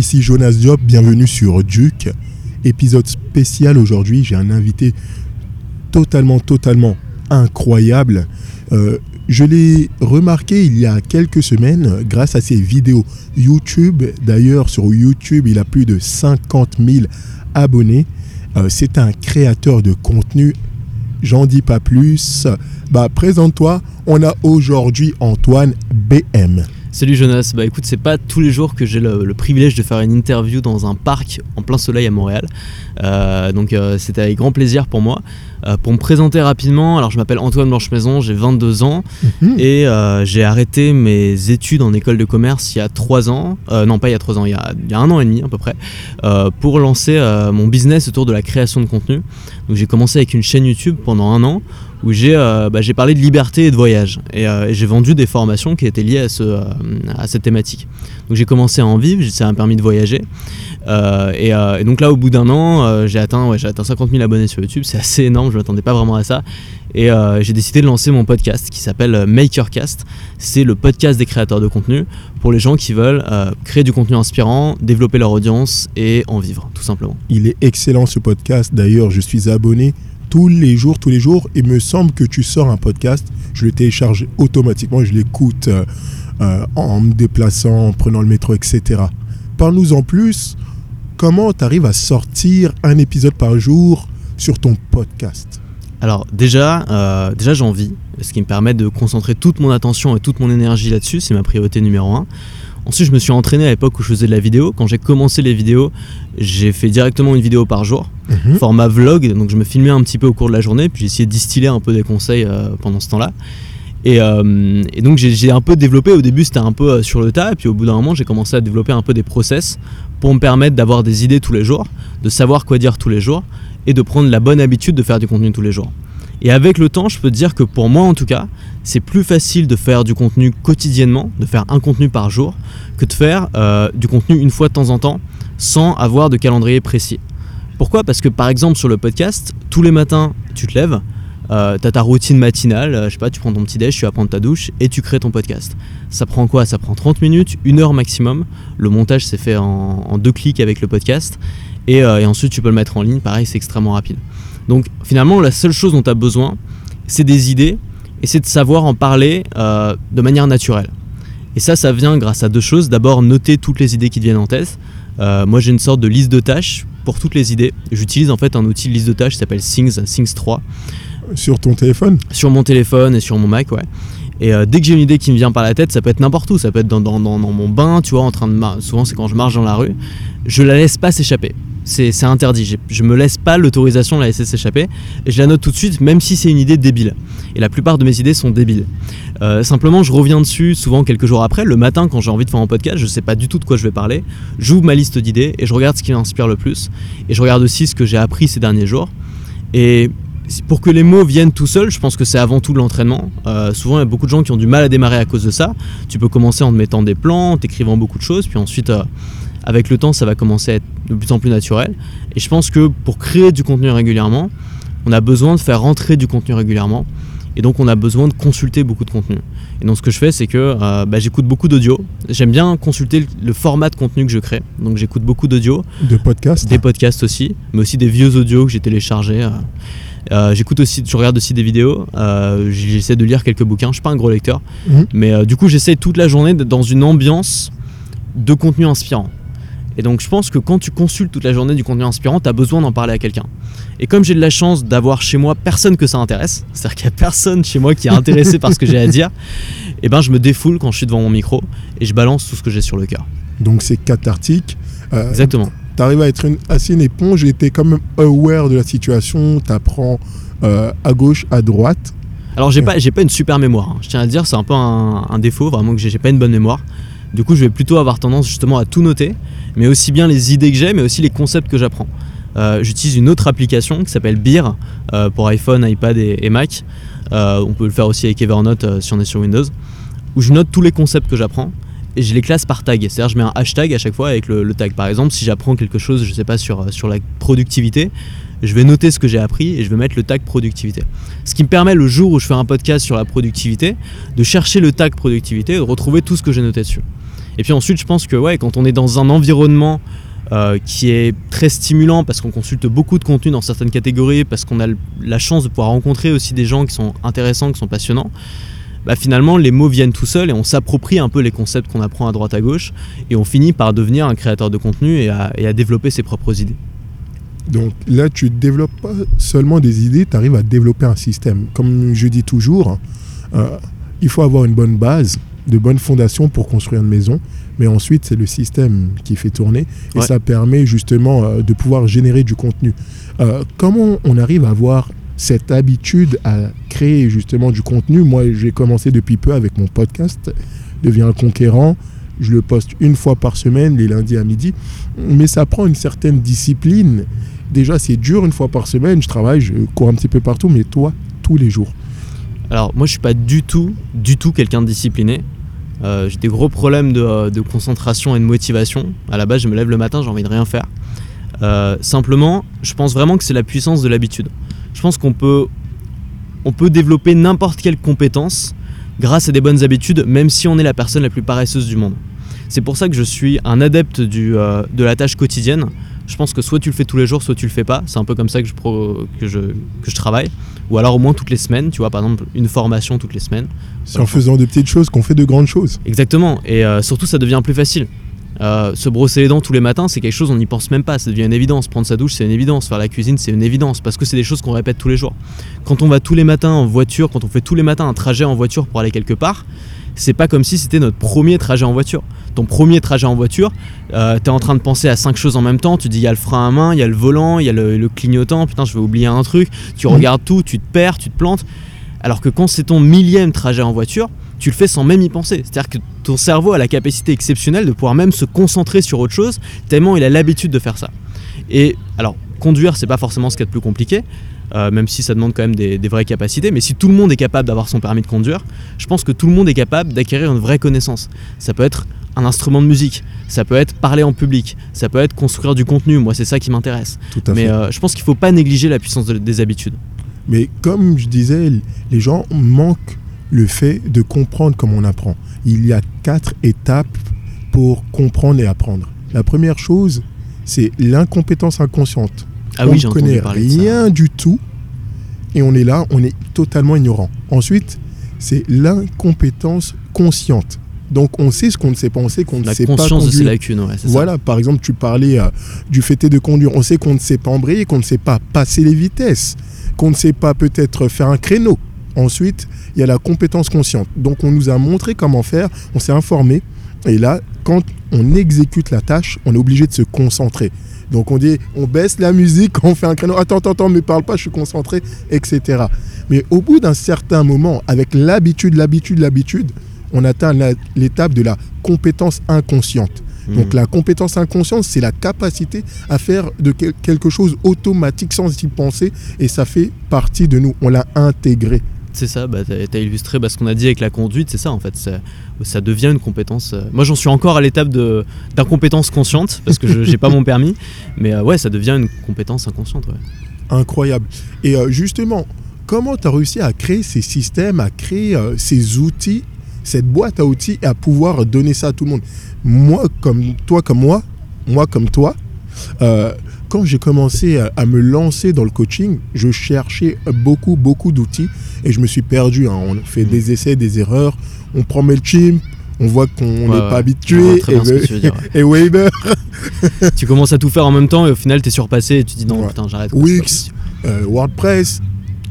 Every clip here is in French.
ici Jonas Diop, bienvenue sur Duke. Épisode spécial aujourd'hui, j'ai un invité totalement, totalement incroyable. Euh, je l'ai remarqué il y a quelques semaines grâce à ses vidéos YouTube. D'ailleurs, sur YouTube, il a plus de 50 000 abonnés. Euh, c'est un créateur de contenu. J'en dis pas plus. Bah, présente-toi. On a aujourd'hui Antoine BM. Salut Jonas, bah écoute, c'est pas tous les jours que j'ai le, privilège de faire une interview dans un parc en plein soleil à Montréal. Euh, donc euh, c'était avec grand plaisir pour moi. Euh, pour me présenter rapidement, alors je m'appelle Antoine Blanche-Maison, j'ai 22 ans mhm. et j'ai arrêté mes études en école de commerce il y a 3 ans, non pas il y a 3 ans, il y a, il y a, un an et demi à peu près, pour lancer mon business autour de la création de contenu. Donc j'ai commencé avec une chaîne YouTube pendant un an où j'ai euh, bah, parlé de liberté et de voyage. Euh, et, j'ai vendu des formations qui étaient liées à, ce, euh, à cette thématique. Donc j'ai commencé à en vivre, ça m'a permis de voyager. Et, donc là, au bout d'un an, j'ai atteint, ouais, atteint 50 000 abonnés sur YouTube. C'est assez énorme, je m'attendais pas vraiment à ça. Et j'ai décidé de lancer mon podcast qui s'appelle Makercast. C'est le podcast des créateurs de contenu pour les gens qui veulent créer du contenu inspirant, développer leur audience et en vivre, tout simplement. Il est excellent ce podcast. D'ailleurs, je suis abonné tous les jours, tous les jours. Il me semble que tu sors un podcast, je le télécharge automatiquement, je l'écoute euh, euh, en me déplaçant, en prenant le métro, etc. Parle-nous en plus, comment tu arrives à sortir un épisode par jour sur ton podcast alors déjà, euh, déjà j'en vis, ce qui me permet de concentrer toute mon attention et toute mon énergie là-dessus, c'est ma priorité numéro un. Ensuite, je me suis entraîné à l'époque où je faisais de la vidéo. Quand j'ai commencé les vidéos, j'ai fait directement une vidéo par jour, mhm. format vlog. Donc, je me filmais un petit peu au cours de la journée, puis j'ai essayé de distiller un peu des conseils euh, pendant ce temps-là. Euh, et, donc, j'ai un peu développé. Au début, c'était un peu euh, sur le tas, et puis au bout d'un moment, j'ai commencé à développer un peu des process pour me permettre d'avoir des idées tous les jours, de savoir quoi dire tous les jours, et de prendre la bonne habitude de faire du contenu tous les jours. Et avec le temps, je peux te dire que pour moi en tout cas, c'est plus facile de faire du contenu quotidiennement, de faire un contenu par jour, que de faire euh, du contenu une fois de temps en temps sans avoir de calendrier précis. Pourquoi? Parce que par exemple sur le podcast, tous les matins, tu te lèves, euh, tu as ta routine matinale, euh, je sais pas, tu prends ton petit déj, tu vas prendre ta douche et tu crées ton podcast. Ça prend quoi? Ça prend 30 minutes, une heure maximum. Le montage s'est fait en, deux clics avec le podcast et, et ensuite tu peux le mettre en ligne, pareil, c'est extrêmement rapide. Donc finalement, la seule chose dont tu as besoin, c'est des idées et c'est de savoir en parler euh, de manière naturelle. Et ça, ça vient grâce à deux choses. D'abord, noter toutes les idées qui te viennent en tête. Euh, moi, j'ai une sorte de liste de tâches pour toutes les idées. J'utilise en fait un outil de liste de tâches qui s'appelle Things, Things 3. Sur ton téléphone Sur mon téléphone et sur mon Mac, ouais. Et euh, dès que j'ai une idée qui me vient par la tête, ça peut être n'importe où. Ça peut être dans, dans, dans, mon bain, tu vois, en train de souvent c'est quand je marche dans la rue. Je la laisse pas s'échapper c'est interdit. Je me laisse pas l'autorisation de la laisser s'échapper. Et je la note tout de suite, même si c'est une idée débile. Et la plupart de mes idées sont débiles. Euh, simplement, je reviens dessus souvent quelques jours après. Le matin, quand j'ai envie de faire un podcast, je sais pas du tout de quoi je vais parler. J'ouvre ma liste d'idées et je regarde ce qui m'inspire le plus. Et je regarde aussi ce que j'ai appris ces derniers jours. Et pour que les mots viennent tout seuls, je pense que c'est avant tout l'entraînement. Euh, souvent, il y a beaucoup de gens qui ont du mal à démarrer à cause de ça. Tu peux commencer en te mettant des plans, en t'écrivant beaucoup de choses, puis ensuite, euh, avec le temps, ça va commencer à être de plus en plus naturel. Et je pense que pour créer du contenu régulièrement, on a besoin de faire rentrer du contenu régulièrement. Et donc on a besoin de consulter beaucoup de contenu. Et donc ce que je fais, c'est que euh, bah, j'écoute beaucoup d'audio. J'aime bien consulter le, format de contenu que je crée. Donc j'écoute beaucoup d'audio. De podcasts Des podcasts aussi, mais aussi des vieux audios que j'ai téléchargés. Euh. Euh, j'écoute aussi, je regarde aussi des vidéos. j'essaie de lire quelques bouquins. Je suis pas un gros lecteur, mmh. mais du coup j'essaie toute la journée d'être dans une ambiance de contenu inspirant. Et donc je pense que quand tu consultes toute la journée du contenu inspirant, tu as besoin d'en parler à quelqu'un. Et comme j'ai de la chance d'avoir chez moi personne que ça intéresse, c'est-à-dire qu'il n'y a personne chez moi qui est intéressé par ce que j'ai à dire, et eh ben je me défoule quand je suis devant mon micro et je balance tout ce que j'ai sur le cœur. Donc c'est cathartique. Euh, Exactement. Tu arrives à être une, assez une éponge et tu es quand même aware de la situation, tu apprends euh, à gauche, à droite. Alors j'ai pas, pas une super mémoire, hein. je tiens à dire, c'est un peu un, un défaut, vraiment que j'ai pas une bonne mémoire. Du coup, je vais plutôt avoir tendance justement à tout noter, mais aussi bien les idées que j'ai, mais aussi les concepts que j'apprends. Euh, j'utilise une autre application qui s'appelle Beer euh, pour iPhone, iPad et, Mac. On peut le faire aussi avec Evernote si on est sur Windows, où je note tous les concepts que j'apprends et je les classe par tag. C'est-à-dire je mets un hashtag à chaque fois avec le, tag. Par exemple, si j'apprends quelque chose, je sais pas, sur, sur la productivité, je vais noter ce que j'ai appris et je vais mettre le tag productivité. Ce qui me permet le jour où je fais un podcast sur la productivité, de chercher le tag productivité et de retrouver tout ce que j'ai noté dessus. Et puis ensuite, je pense que ouais, quand on est dans un environnement euh, qui est très stimulant parce qu'on consulte beaucoup de contenu dans certaines catégories, parce qu'on a la chance de pouvoir rencontrer aussi des gens qui sont intéressants, qui sont passionnants, bah finalement les mots viennent tout seuls et on s'approprie un peu les concepts qu'on apprend à droite à gauche et on finit par devenir un créateur de contenu et à, et à développer ses propres idées. Donc là, tu ne développes pas seulement des idées, tu arrives à développer un système. Comme je dis toujours, euh, il faut avoir une bonne base, de bonnes fondations pour construire une maison. Mais ensuite, c'est le système qui fait tourner. Et Ouais. ça permet justement euh, de pouvoir générer du contenu. Euh, comment on arrive à avoir cette habitude à créer justement du contenu Moi, j'ai commencé depuis peu avec mon podcast, Deviens un conquérant. Je le poste une fois par semaine, les lundis à midi. Mais ça prend une certaine discipline. Déjà, c'est dur une fois par semaine. Je travaille, je cours un petit peu partout. Mais toi, tous les jours. Alors moi je suis pas du tout, du tout quelqu'un de discipliné. Euh, j'ai des gros problèmes de, de concentration et de motivation. À la base je me lève le matin, j'ai envie de rien faire. Euh, simplement, je pense vraiment que c'est la puissance de l'habitude. Je pense qu'on peut, on peut développer n'importe quelle compétence grâce à des bonnes habitudes, même si on est la personne la plus paresseuse du monde. C'est pour ça que je suis un adepte du, euh, de la tâche quotidienne. Je pense que soit tu le fais tous les jours, soit tu le fais pas. C'est un peu comme ça que je, pro- que je, que je travaille. Ou alors au moins toutes les semaines, tu vois, par exemple une formation toutes les semaines. C'est en faisant de petites choses qu'on fait de grandes choses. Exactement. Et euh, surtout, ça devient plus facile. Euh, se brosser les dents tous les matins, c'est quelque chose, on n'y pense même pas. Ça devient une évidence. Prendre sa douche, c'est une évidence. Faire la cuisine, c'est une évidence. Parce que c'est des choses qu'on répète tous les jours. Quand on va tous les matins en voiture, quand on fait tous les matins un trajet en voiture pour aller quelque part, c'est pas comme si c'était notre premier trajet en voiture. Ton premier trajet en voiture, euh, t'es en train de penser à cinq choses en même temps. Tu dis, il y a le frein à main, il y a le volant, il y a le, le clignotant. Putain, je vais oublier un truc. Tu Mhm. regardes tout, tu te perds, tu te plantes. Alors que quand c'est ton millième trajet en voiture, tu le fais sans même y penser. C'est-à-dire que ton cerveau a la capacité exceptionnelle de pouvoir même se concentrer sur autre chose, tellement il a l'habitude de faire ça. Et alors, conduire, c'est pas forcément ce qu'il y a de plus compliqué, euh, même si ça demande quand même des, des vraies capacités. Mais si tout le monde est capable d'avoir son permis de conduire, je pense que tout le monde est capable d'acquérir une vraie connaissance. Ça peut être un instrument de musique, ça peut être parler en public, ça peut être construire du contenu. Moi, c'est ça qui m'intéresse. Mais euh, je pense qu'il faut pas négliger la puissance de- des habitudes. Mais comme je disais, les gens manquent le fait de comprendre comment on apprend. Il y a quatre étapes pour comprendre et apprendre. La première chose, c'est l'incompétence inconsciente. Ah on oui, ne connaît ça. rien du tout et on est là, on est totalement ignorant. Ensuite, c'est l'incompétence consciente. Donc on sait ce qu'on ne sait pas, on sait qu'on ne La sait pas conscience de ses lacunes, ouais, c'est ça. Voilà, par exemple, tu parlais euh, du fait de conduire. On sait qu'on ne sait pas embrayer, qu'on ne sait pas passer les vitesses, qu'on ne sait pas peut-être faire un créneau. Ensuite, il y a la compétence consciente. Donc, on nous a montré comment faire, on s'est informé. Et là, quand on exécute la tâche, on est obligé de se concentrer. Donc, on dit, on baisse la musique, on fait un créneau. Attends, attends, attends, me parle pas, je suis concentré, etc. Mais au bout d'un certain moment, avec l'habitude, l'habitude, l'habitude, on atteint l'étape de la compétence inconsciente. Donc Mhm. la compétence inconsciente, c'est la capacité à faire de quel- quelque chose automatique sans y penser et ça fait partie de nous. On l'a intégré. C'est ça, bah, t'as as illustré bah, ce qu'on a dit avec la conduite, c'est ça en fait, ça, devient une compétence. euh, Moi j'en suis encore à l'étape d'incompétence consciente, parce que je j'ai pas mon permis, mais euh, ouais, ça devient une compétence inconsciente. Incroyable. Et euh, justement, comment tu as réussi à créer ces systèmes, à créer ces outils, cette boîte à outils et à pouvoir donner ça à tout le monde? Moi, comme toi, comme moi, moi, comme toi, quand j'ai commencé à, à me lancer dans le coaching, je cherchais beaucoup, beaucoup d'outils et je me suis perdu. hein. On fait Mhm. des essais, des erreurs, on prend MailChimp, on voit qu'on n'est Ouais, pas habitué. Et, tu veux dire, ouais. et Weber, tu commences à tout faire en même temps et au final t'es surpassé et tu dis non, putain, j'arrête. Wix, euh, WordPress,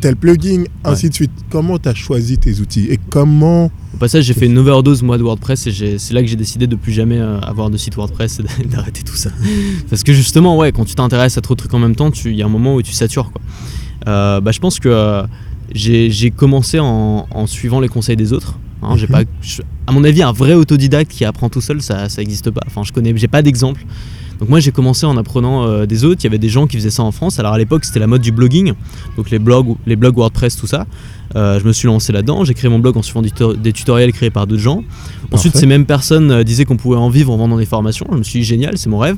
tel plugin, ainsi de suite. Comment tu as choisi tes outils et comment passage, j'ai fait une overdose moi de WordPress et c'est là que j'ai décidé de plus jamais euh, avoir de site WordPress et d'arrêter tout ça. Parce que justement, ouais, quand tu t'intéresses à trop de trucs en même temps, il y a un moment où tu satures. Quoi. Euh, bah, je pense que euh, j'ai commencé en, en suivant les conseils des autres. Hein, j'ai Mhm. pas, je- à mon avis, un vrai autodidacte qui apprend tout seul, ça, ça existe pas. Enfin, je connais, j'ai pas d'exemple. Donc moi, j'ai commencé en apprenant euh, des autres. Il y avait des gens qui faisaient ça en France. Alors à l'époque, c'était la mode du blogging, donc les blogs, les blogs WordPress, tout ça. Euh, je me suis lancé là-dedans. J'ai créé mon blog en suivant du des tutoriels créés par d'autres gens. Ensuite, Parfait. ces mêmes personnes euh, disaient qu'on pouvait en vivre en vendant des formations. Je me suis dit génial, c'est mon rêve.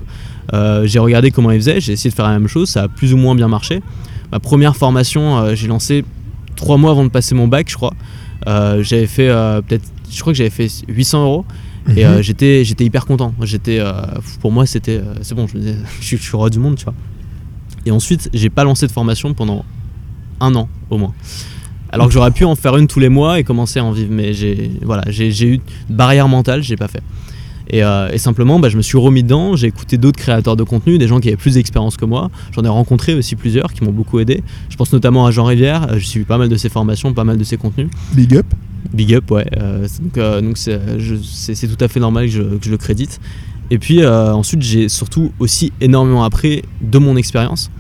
J'ai regardé comment ils faisaient. J'ai essayé de faire la même chose. Ça a plus ou moins bien marché. Ma première formation, j'ai lancé trois mois avant de passer mon bac, je crois. J'avais fait peut-être, je crois que j'avais fait 800 euros. Et Mhm. euh, j'étais, j'étais hyper content. J'étais, euh, pour moi, c'était, euh, c'est bon. Je, suis, je suis roi du monde, tu vois. Et ensuite, j'ai pas lancé de formation pendant un an au moins. Alors que j'aurais pu en faire une tous les mois et commencer à en vivre, mais j'ai, voilà, j'ai, j'ai eu une barrière mentale, j'ai pas fait. Et, euh, et simplement, bah, je me suis remis dedans. J'ai écouté d'autres créateurs de contenu, des gens qui avaient plus d'expérience que moi. J'en ai rencontré aussi plusieurs qui m'ont beaucoup aidé. Je pense notamment à Jean Rivière. euh, J'ai suivi pas mal de ses formations, pas mal de ses contenus. Big up. Big up, ouais. Euh, donc euh, donc c'est, tout à fait normal que je, que je le crédite. Et puis euh, ensuite, j'ai surtout aussi énormément appris de mon expérience.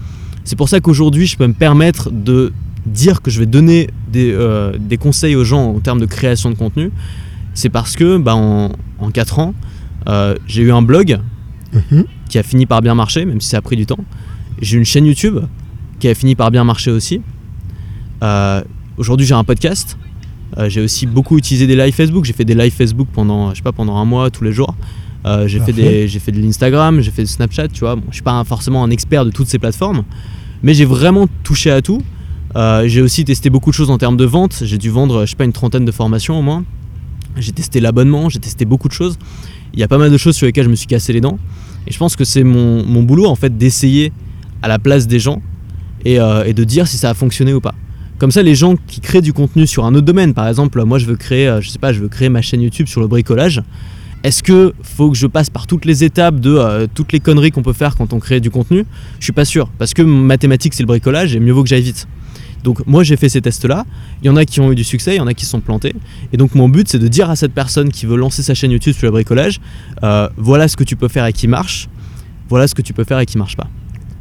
C'est pour ça qu'aujourd'hui, je peux me permettre de dire que je vais donner des, euh, des conseils aux gens en termes de création de contenu. C'est parce que bah, en, en 4 ans, euh, j'ai eu un blog Mhm. qui a fini par bien marcher, même si ça a pris du temps. J'ai une chaîne YouTube qui a fini par bien marcher aussi. Euh, Aujourd'hui, j'ai un podcast. Euh, j'ai aussi beaucoup utilisé des lives Facebook. J'ai fait des lives Facebook pendant, je sais pas, pendant un mois, tous les jours. Euh, j'ai fait Parfait. des, j'ai fait de l'Instagram, j'ai fait du Snapchat. Tu vois, bon, je suis pas un- forcément un expert de toutes ces plateformes, mais j'ai vraiment touché à tout. Euh, j'ai aussi testé beaucoup de choses en termes de vente. J'ai dû vendre, je sais pas, une trentaine de formations au moins. J'ai testé l'abonnement, j'ai testé beaucoup de choses. Il y a pas mal de choses sur lesquelles je me suis cassé les dents. Et je pense que c'est mon, mon boulot en fait d'essayer à la place des gens et, et de dire si ça a fonctionné ou pas. Comme ça, les gens qui créent du contenu sur un autre domaine, par exemple, moi je veux créer, euh, je sais pas, je veux créer ma chaîne YouTube sur le bricolage. Est-ce que faut que je passe par toutes les étapes de euh, toutes les conneries qu'on peut faire quand on crée du contenu? Je suis pas sûr, parce que mathématiques c'est le bricolage et mieux vaut que j'aille vite. Donc moi j'ai fait ces tests-là. Il y en a qui ont eu du succès, il y en a qui sont plantés. Et donc mon but c'est de dire à cette personne qui veut lancer sa chaîne YouTube sur le bricolage, euh, voilà ce que tu peux faire et qui marche, voilà ce que tu peux faire et qui marche pas.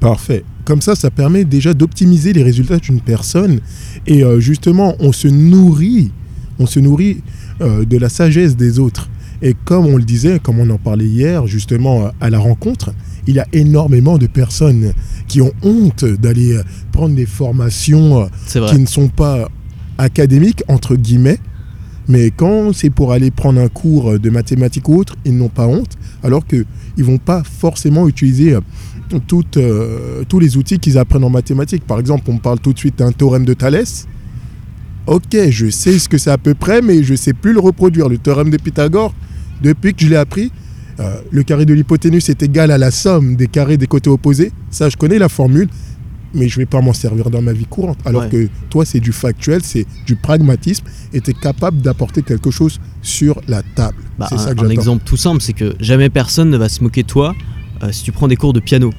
Parfait. Comme ça, ça permet déjà d'optimiser les résultats d'une personne. Et euh, justement, on se nourrit, on se nourrit euh, de la sagesse des autres. Et comme on le disait, comme on en parlait hier, justement, euh, à la rencontre, il y a énormément de personnes qui ont honte d'aller prendre des formations qui ne sont pas académiques, entre guillemets. Mais quand c'est pour aller prendre un cours de mathématiques ou autre, ils n'ont pas honte, alors qu'ils ne vont pas forcément utiliser toutes, euh, tous les outils qu'ils apprennent en mathématiques. Par exemple, on parle tout de suite d'un théorème de Thalès. Ok, je sais ce que c'est à peu près, mais je ne sais plus le reproduire. Le théorème de Pythagore, depuis que je l'ai appris, euh, le carré de l'hypoténuse est égal à la somme des carrés des côtés opposés. Ça, je connais la formule, mais je ne vais pas m'en servir dans ma vie courante. Alors Ouais. que toi, c'est du factuel, c'est du pragmatisme, et tu es capable d'apporter quelque chose sur la table. Bah, c'est un, ça que un exemple tout simple, c'est que jamais personne ne va se moquer de toi euh, si tu prends des cours de piano.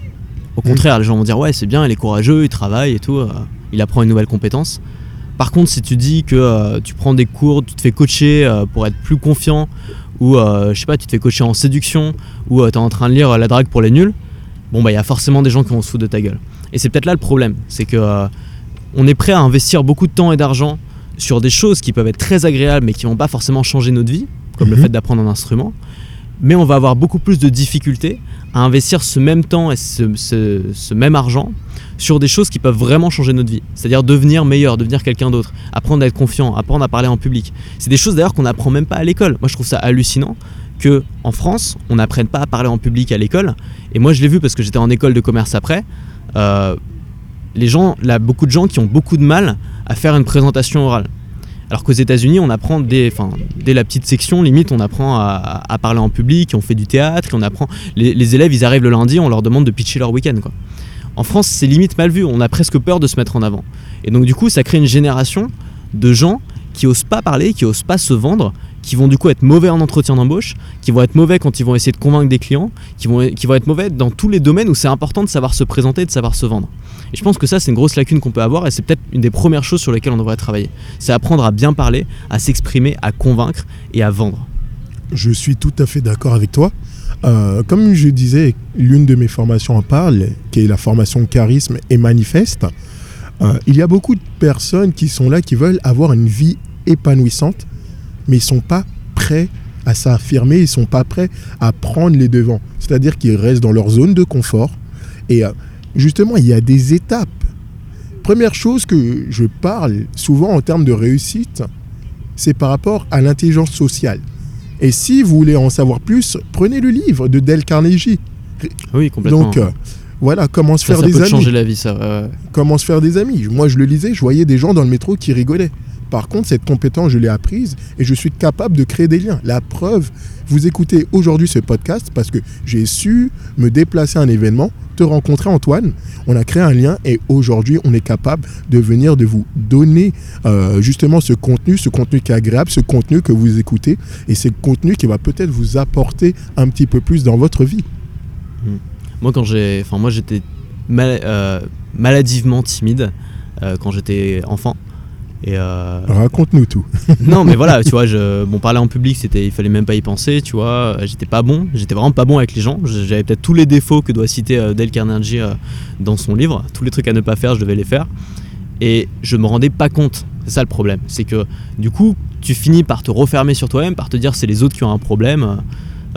Au contraire, les gens vont dire ouais c'est bien, il est courageux, il travaille et tout, euh, il apprend une nouvelle compétence. Par contre, si tu dis que euh, tu prends des cours, tu te fais coacher pour être plus confiant, ou je sais pas, tu te fais coacher en séduction, ou tu es en train de lire La drague pour les nuls, bon bah il y a forcément des gens qui vont se foutre de ta gueule. Et c'est peut-être là le problème, c'est que on est prêt à investir beaucoup de temps et d'argent sur des choses qui peuvent être très agréables mais qui vont pas forcément changer notre vie, comme le Mhm. fait d'apprendre un instrument, mais on va avoir beaucoup plus de difficultés à investir ce même temps et ce, même argent sur des choses qui peuvent vraiment changer notre vie. C'est-à-dire devenir meilleur, devenir quelqu'un d'autre, apprendre à être confiant, apprendre à parler en public. C'est des choses d'ailleurs qu'on n'apprend même pas à l'école. Moi je trouve ça hallucinant que en France, on n'apprenne pas à parler en public à l'école. Et moi je l'ai vu parce que j'étais en école de commerce après. Euh, les gens, beaucoup de gens qui ont beaucoup de mal à faire une présentation orale. Alors qu'aux États-Unis, on apprend dès, la petite section, limite, on apprend à, parler en public, on fait du théâtre, on apprend. Les, élèves, ils arrivent le lundi, on leur demande de pitcher leur week-end. En France, c'est limite mal vu, on a presque peur de se mettre en avant. Et donc, du coup, ça crée une génération de gens qui osent pas parler, qui osent pas se vendre, qui vont du coup être mauvais en entretien d'embauche, qui vont être mauvais quand ils vont essayer de convaincre des clients, qui vont, qui vont être mauvais dans tous les domaines où c'est important de savoir se présenter, de savoir se vendre. Je pense que ça, c'est une grosse lacune qu'on peut avoir et c'est peut-être une des premières choses sur lesquelles on devrait travailler. C'est apprendre à bien parler, à s'exprimer, à convaincre et à vendre. Je suis tout à fait d'accord avec toi. Euh, comme je disais, l'une de mes formations en parle, qui est la formation charisme et manifeste. Euh, il y a beaucoup de personnes qui sont là, qui veulent avoir une vie épanouissante, mais ils ne sont pas prêts à s'affirmer, ils ne sont pas prêts à prendre les devants. C'est-à-dire qu'ils restent dans leur zone de confort. Et euh, justement, il y a des étapes. Première chose que je parle souvent en termes de réussite, c'est par rapport à l'intelligence sociale. Et si vous voulez en savoir plus, prenez le livre de Dale Carnegie. Oui, complètement. Donc, euh, voilà, comment se ça, faire ça des peut amis. changer la vie, ça. Comment se faire des amis. Moi, je le lisais, je voyais des gens dans le métro qui rigolaient. Par contre, cette compétence, je l'ai apprise et je suis capable de créer des liens. La preuve, vous écoutez aujourd'hui ce podcast parce que j'ai su me déplacer à un événement, te rencontrer Antoine, on a créé un lien et aujourd'hui on est capable de venir de vous donner euh, justement ce contenu, ce contenu qui est agréable, ce contenu que vous écoutez et ce contenu qui va peut-être vous apporter un petit peu plus dans votre vie. Moi quand j'ai, enfin moi j'étais euh, maladivement timide euh, quand j'étais enfant. Et euh, Raconte-nous tout. non mais voilà tu vois je bon parler en public c'était il fallait même pas y penser tu vois. Euh, j'étais pas bon j'étais vraiment pas bon avec les gens. J'avais peut-être tous les défauts que doit citer euh, Dale Carnegie euh, dans son livre. Tous les trucs à ne pas faire je devais les faire. Et je me rendais pas compte. C'est ça le problème. C'est que du coup tu finis par te refermer sur toi-même par te dire c'est les autres qui ont un problème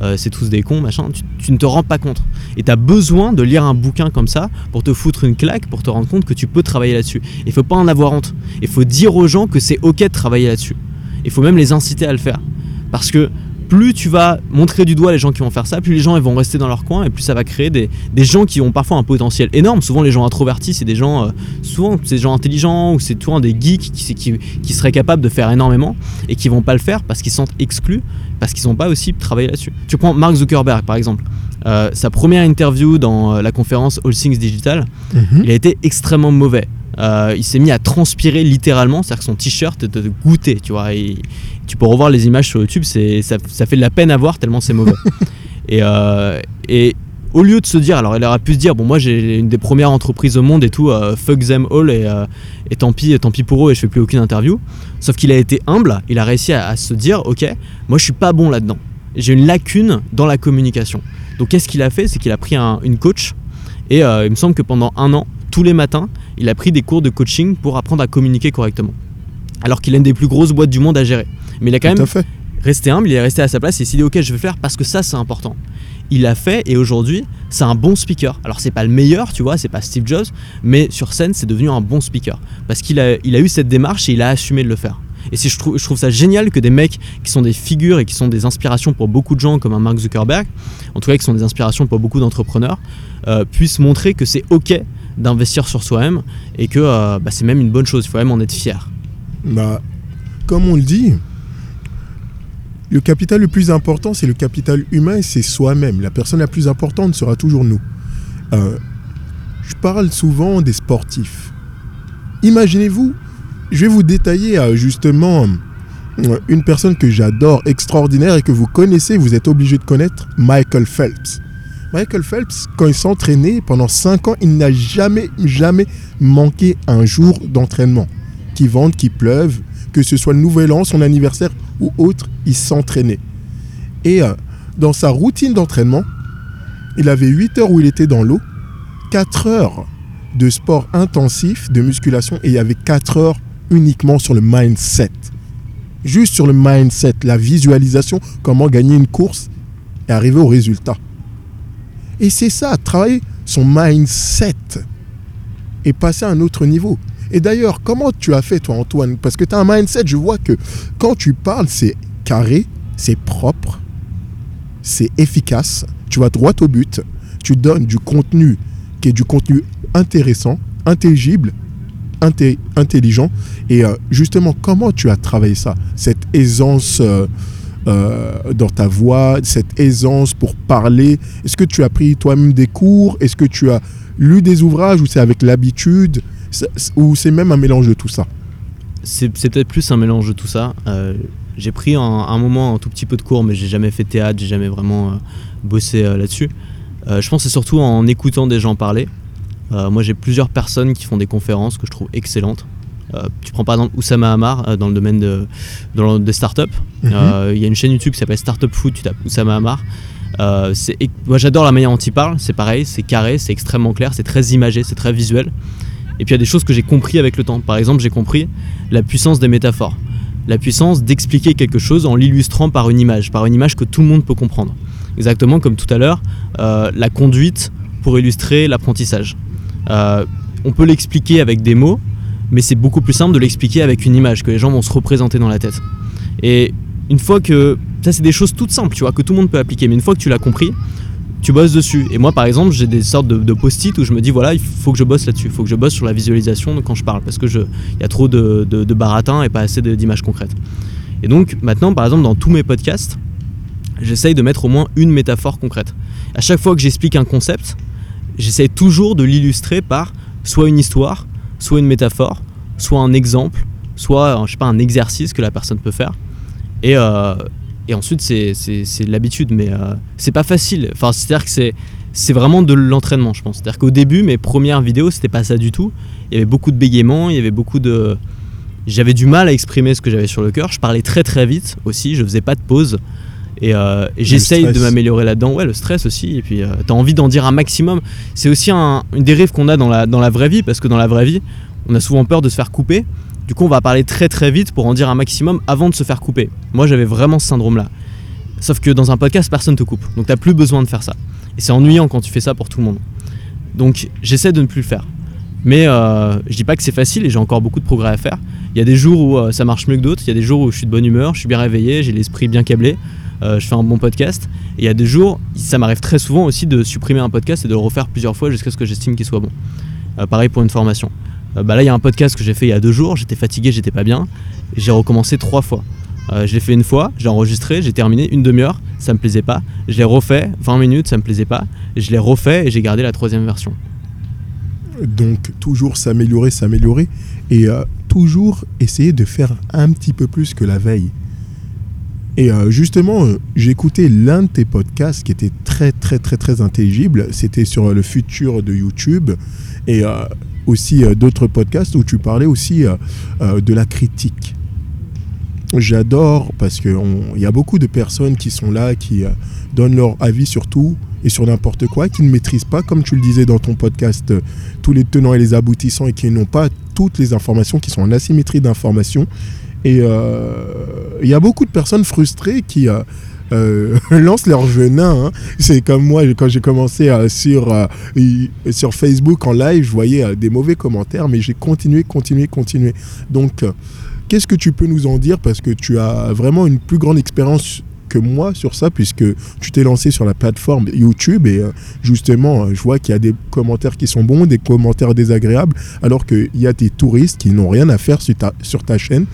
euh, c'est tous des cons machin tu, tu ne te rends pas compte. Et tu as besoin de lire un bouquin comme ça pour te foutre une claque pour te rendre compte que tu peux travailler là-dessus. Il faut pas en avoir honte. Il faut dire aux gens que c'est ok de travailler là-dessus. Il faut même les inciter à le faire. Parce que plus tu vas montrer du doigt les gens qui vont faire ça, plus les gens ils vont rester dans leur coin et plus ça va créer des, des gens qui ont parfois un potentiel énorme. Souvent les gens introvertis, c'est des gens, euh, souvent c'est des gens intelligents ou c'est souvent des geeks qui, qui, qui seraient capables de faire énormément et qui vont pas le faire parce qu'ils se sentent exclus, parce qu'ils n'ont pas aussi travaillé là-dessus. Tu prends Mark Zuckerberg par exemple. Euh, sa première interview dans euh, la conférence All Things Digital, il a été extrêmement mauvais. Euh, il s'est mis à transpirer littéralement, c'est-à-dire que son t-shirt te, goûtait, tu vois. Et tu peux revoir les images sur YouTube, c'est, ça, ça fait de la peine à voir tellement c'est mauvais. et, euh, et au lieu de se dire, alors il aurait pu se dire, bon moi j'ai une des premières entreprises au monde et tout, euh, fuck them all et, euh, et tant pis, tant pis pour eux et je fais plus aucune interview. Sauf qu'il a été humble, il a réussi à, à se dire, ok, moi je suis pas bon là-dedans. J'ai une lacune dans la communication. Donc qu'est-ce qu'il a fait? C'est qu'il a pris un- une coach et euh, il me semble que pendant un an, tous les matins, il a pris des cours de coaching pour apprendre à communiquer correctement. Alors qu'il a une des plus grosses boîtes du monde à gérer. Mais il a quand Tout même fait. resté humble, il est resté à sa place et il s'est dit ok je vais faire parce que ça c'est important. Il l'a fait et aujourd'hui c'est un bon speaker. Alors c'est pas le meilleur, tu vois, c'est pas Steve Jobs, mais sur scène c'est devenu un bon speaker parce qu'il a, il a eu cette démarche et il a assumé de le faire. Et je, trouve, je trouve ça génial que des mecs qui sont des figures et qui sont des inspirations pour beaucoup de gens comme un Mark Zuckerberg, en tout cas qui sont des inspirations pour beaucoup d'entrepreneurs, euh, puissent montrer que c'est ok d'investir sur soi-même et que euh, bah, c'est même une bonne chose, il faut même en être fier. Bah, comme on le dit, le capital le plus important, c'est le capital humain c'est soi-même. La personne la plus importante sera toujours nous. Euh, je parle souvent des sportifs. Imaginez-vous, je vais vous détailler euh, justement une personne que j'adore, extraordinaire et que vous connaissez, vous êtes obligé de connaître, Michael Phelps. Michael Phelps, quand il s'entraînait pendant 5 ans, il n'a jamais, jamais manqué un jour d'entraînement. Qu'il vente, qu'il pleuve, que ce soit le nouvel an, son anniversaire ou autre, il s'entraînait. Et euh, dans sa routine d'entraînement, il avait 8 heures où il était dans l'eau, 4 heures de sport intensif, de musculation, et il y avait 4 heures uniquement sur le mindset. Juste sur le mindset, la visualisation, comment gagner une course et arriver au résultat. Et c'est ça, travailler son mindset et passer à un autre niveau. Et d'ailleurs, comment tu as fait toi Antoine? Parce que tu as un mindset, je vois que quand tu parles, c'est carré, c'est propre, c'est efficace, tu vas droit au but, tu donnes du contenu qui est du contenu intéressant, intelligible, intelligent. Et euh, justement, comment tu as travaillé ça Cette aisance euh, euh, dans ta voix, cette aisance pour parler. Est-ce que tu as pris toi-même des cours? Est-ce que tu as lu des ouvrages ou c'est avec l'habitude? Ou c'est même un mélange de tout ça? C'est peut-être plus un mélange de tout ça. Euh, j'ai pris un, un moment un tout petit peu de cours, mais j'ai jamais fait théâtre, j'ai jamais vraiment euh, bossé là-dessus. Je pense c'est surtout en écoutant des gens parler. Moi, j'ai plusieurs personnes qui font des conférences que je trouve excellentes. Euh, tu prends par exemple Oussama Hamar euh, dans le domaine de, dans le- des startups. Mhm. Euh, Il y a une chaîne YouTube qui s'appelle Startup Food, tu tapes Oussama Hamar. Euh, moi j'adore la manière dont il parle, c'est pareil, c'est carré, c'est extrêmement clair, c'est très imagé, c'est très visuel. Et puis il y a des choses que j'ai compris avec le temps. Par exemple, j'ai compris la puissance des métaphores. La puissance d'expliquer quelque chose en l'illustrant par une image, par une image que tout le monde peut comprendre. Exactement comme tout à l'heure, euh, la conduite pour illustrer l'apprentissage. Euh, on peut l'expliquer avec des mots, mais c'est beaucoup plus simple de l'expliquer avec une image que les gens vont se représenter dans la tête. Et une fois que ça c'est des choses toutes simples, tu vois, que tout le monde peut appliquer, mais une fois que tu l'as compris, tu bosses dessus. Et moi, par exemple, j'ai des sortes de, post-it où je me dis voilà, il faut que je bosse là-dessus, il faut que je bosse sur la visualisation quand je parle, parce que il y a trop de, de, baratins et pas assez d'images concrètes. Et donc maintenant, par exemple, dans tous mes podcasts, j'essaye de mettre au moins une métaphore concrète. À chaque fois que j'explique un concept, j'essaye toujours de l'illustrer par soit une histoire, soit une métaphore, soit un exemple, soit je sais pas, un exercice que la personne peut faire. Et, euh, et ensuite, c'est l'habitude, mais euh, c'est pas facile. Enfin, c'est-à-dire que c'est c'est vraiment de l'entraînement, je pense. C'est-à-dire qu'au début, mes premières vidéos, c'était pas ça du tout. Il y avait beaucoup de bégaiements, il y avait beaucoup de. J'avais du mal à exprimer ce que j'avais sur le cœur. Je parlais très très vite aussi, je faisais pas de pause. Et, euh, j'essaye de m'améliorer là-dedans. Ouais, le stress aussi. Et puis, euh, tu as envie d'en dire un maximum. C'est aussi un, une dérive qu'on a dans la, dans la vraie vie, parce que dans la vraie vie, on a souvent peur de se faire couper. Du coup, on va parler très très vite pour en dire un maximum avant de se faire couper. Moi, j'avais vraiment ce syndrome-là. Sauf que dans un podcast, personne te coupe. Donc, t'as plus besoin de faire ça. Et c'est ennuyant quand tu fais ça pour tout le monde. Donc, j'essaie de ne plus le faire. Mais euh, je dis pas que c'est facile et j'ai encore beaucoup de progrès à faire. Il y a des jours où euh, ça marche mieux que d'autres. Il y a des jours où je suis de bonne humeur, je suis bien réveillé, j'ai l'esprit bien câblé, euh, je fais un bon podcast. Et il y a des jours, ça m'arrive très souvent aussi de supprimer un podcast et de le refaire plusieurs fois jusqu'à ce que j'estime qu'il soit bon. pareil pour une formation. Bah là, il y a un podcast que j'ai fait il y a deux jours. J'étais fatigué, j'étais pas bien. J'ai recommencé trois fois. Euh, je l'ai fait une fois, j'ai enregistré, j'ai terminé une demi-heure, ça me plaisait pas. Je l'ai refait 20 minutes, ça me plaisait pas. Je l'ai refait et j'ai gardé la troisième version. Donc toujours s'améliorer, s'améliorer et euh, toujours essayer de faire un petit peu plus que la veille. Et euh, justement, écouté l'un de tes podcasts qui était très très très très intelligible. C'était sur le futur de YouTube et aussi d'autres podcasts où tu parlais aussi de la critique j'adore parce qu'il y a beaucoup de personnes qui sont là, qui euh, donnent leur avis sur tout et sur n'importe quoi, qui ne maîtrisent pas, comme tu le disais dans ton podcast, euh, tous les tenants et les aboutissants et qui n'ont pas toutes les informations, qui sont en asymétrie d'informations. Et euh, il y a beaucoup de personnes frustrées qui lancent leur venin. Hein. C'est comme moi, quand j'ai commencé sur, sur Facebook en live, je voyais des mauvais commentaires, mais j'ai continué, continué, continué. Donc, Qu'est-ce que tu peux nous en dire? Parce que tu as vraiment une plus grande expérience que moi sur ça, puisque tu t'es lancé sur la plateforme YouTube et euh, justement, je vois qu'il y a des commentaires qui sont bons, des commentaires désagréables, alors qu'il y a des touristes qui n'ont rien à faire sur ta, sur ta chaîne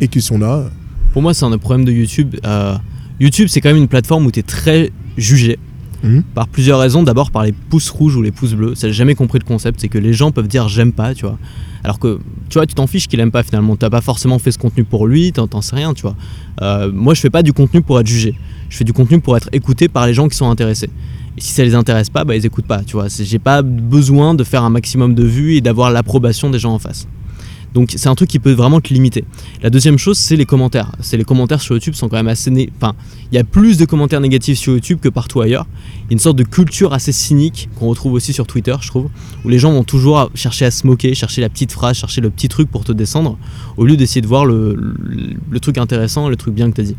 et qui sont là. Pour moi, c'est un problème de YouTube. Euh, YouTube, c'est quand même une plateforme où tu es très jugé. Mmh. Par plusieurs raisons. D'abord par les pouces rouges ou les pouces bleus. Ça, j'ai jamais compris le concept. C'est que les gens peuvent dire j'aime pas, tu vois. Alors que, tu vois, tu t'en fiches qu'il aime pas finalement. T'as pas forcément fait ce contenu pour lui, t'en sais rien, tu vois. Euh, moi, je fais pas du contenu pour être jugé. Je fais du contenu pour être écouté par les gens qui sont intéressés. Et si ça les intéresse pas, bah ils écoutent pas, tu vois. J'ai pas besoin de faire un maximum de vues et d'avoir l'approbation des gens en face. Donc c'est un truc qui peut vraiment te limiter. La deuxième chose, c'est les commentaires. C'est les commentaires sur YouTube sont quand même assez... Enfin, il y a plus de commentaires négatifs sur YouTube que partout ailleurs. Il y a une sorte de culture assez cynique qu'on retrouve aussi sur Twitter, je trouve, où les gens vont toujours chercher à se moquer, chercher la petite phrase, chercher le petit truc pour te descendre, au lieu d'essayer de voir le, truc intéressant, le truc bien que tu as dit.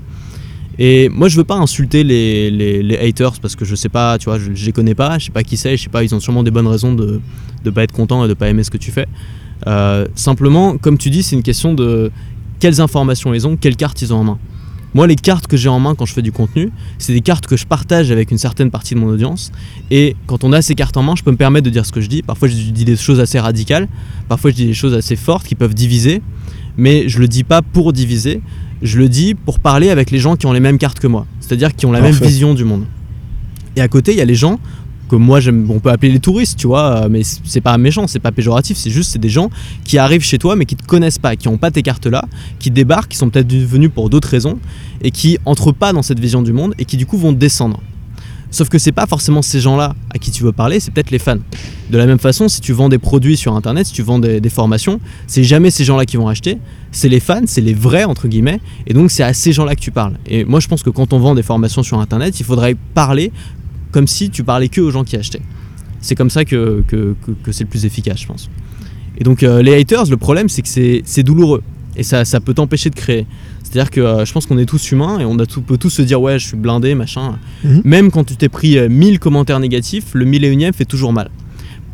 Et moi, je veux pas insulter les, haters parce que je sais pas, tu vois, je, je les connais pas, je sais pas qui c'est, je sais pas, ils ont sûrement des bonnes raisons de ne pas être contents et de pas aimer ce que tu fais. Euh, simplement, comme tu dis, c'est une question de quelles informations ils ont, quelles cartes ils ont en main. Moi, les cartes que j'ai en main quand je fais du contenu, c'est des cartes que je partage avec une certaine partie de mon audience. Et quand on a ces cartes en main, je peux me permettre de dire ce que je dis. Parfois, je dis des choses assez radicales. Parfois, je dis des choses assez fortes qui peuvent diviser. Mais je le dis pas pour diviser. Je le dis pour parler avec les gens qui ont les mêmes cartes que moi. C'est-à-dire qui ont la même vision du monde. Et à côté, il y a les gens que moi j'aime, on peut appeler les touristes, tu vois, euh, mais c'est pas méchant, c'est pas péjoratif, c'est juste c'est des gens qui arrivent chez toi mais qui te connaissent pas, qui ont pas tes cartes là, qui débarquent, qui sont peut-être venus pour d'autres raisons et qui entrent pas dans cette vision du monde et qui du coup vont descendre. Sauf que c'est pas forcément ces gens-là à qui tu veux parler, c'est peut-être les fans. De la même façon, si tu vends des produits sur internet, si tu vends des, des formations, c'est jamais ces gens-là qui vont acheter, c'est les fans, c'est les vrais entre guillemets, et donc c'est à ces gens-là que tu parles. Et moi je pense que quand on vend des formations sur internet, il faudrait parler comme si tu parlais que aux gens qui achetaient. C'est comme ça que, que, c'est le plus efficace, je pense. Et donc, euh, les haters, le problème, c'est que c'est douloureux. Et ça, ça peut t'empêcher de créer. C'est-à-dire que euh, je pense qu'on est tous humains et on a tout, peut tous se dire ouais, je suis blindé, machin. Mhm. Même quand tu t'es pris 1000 euh, commentaires négatifs, le 1001ème fait toujours mal.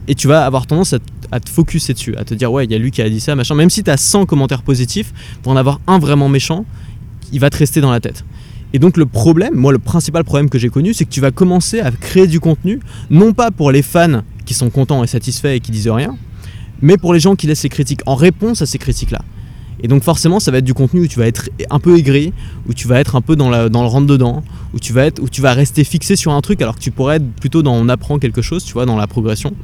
Et tu vas avoir tendance à, à te focuser dessus, à te dire ouais, il y a lui qui a dit ça, machin. Même si tu as 100 commentaires positifs, pour en avoir un vraiment méchant, il va te rester dans la tête. Et donc le problème, moi le principal problème que j'ai connu, c'est que tu vas commencer à créer du contenu, non pas pour les fans qui sont contents et satisfaits et qui disent rien, mais pour les gens qui laissent les critiques en réponse à ces critiques-là. Et donc forcément, ça va être du contenu où tu vas être un peu aigri, où tu vas être un peu dans, la, dans le rentre-dedans, où où tu vas rester fixé sur un truc alors que tu pourrais être plutôt dans on apprend quelque chose, tu vois, dans la progression.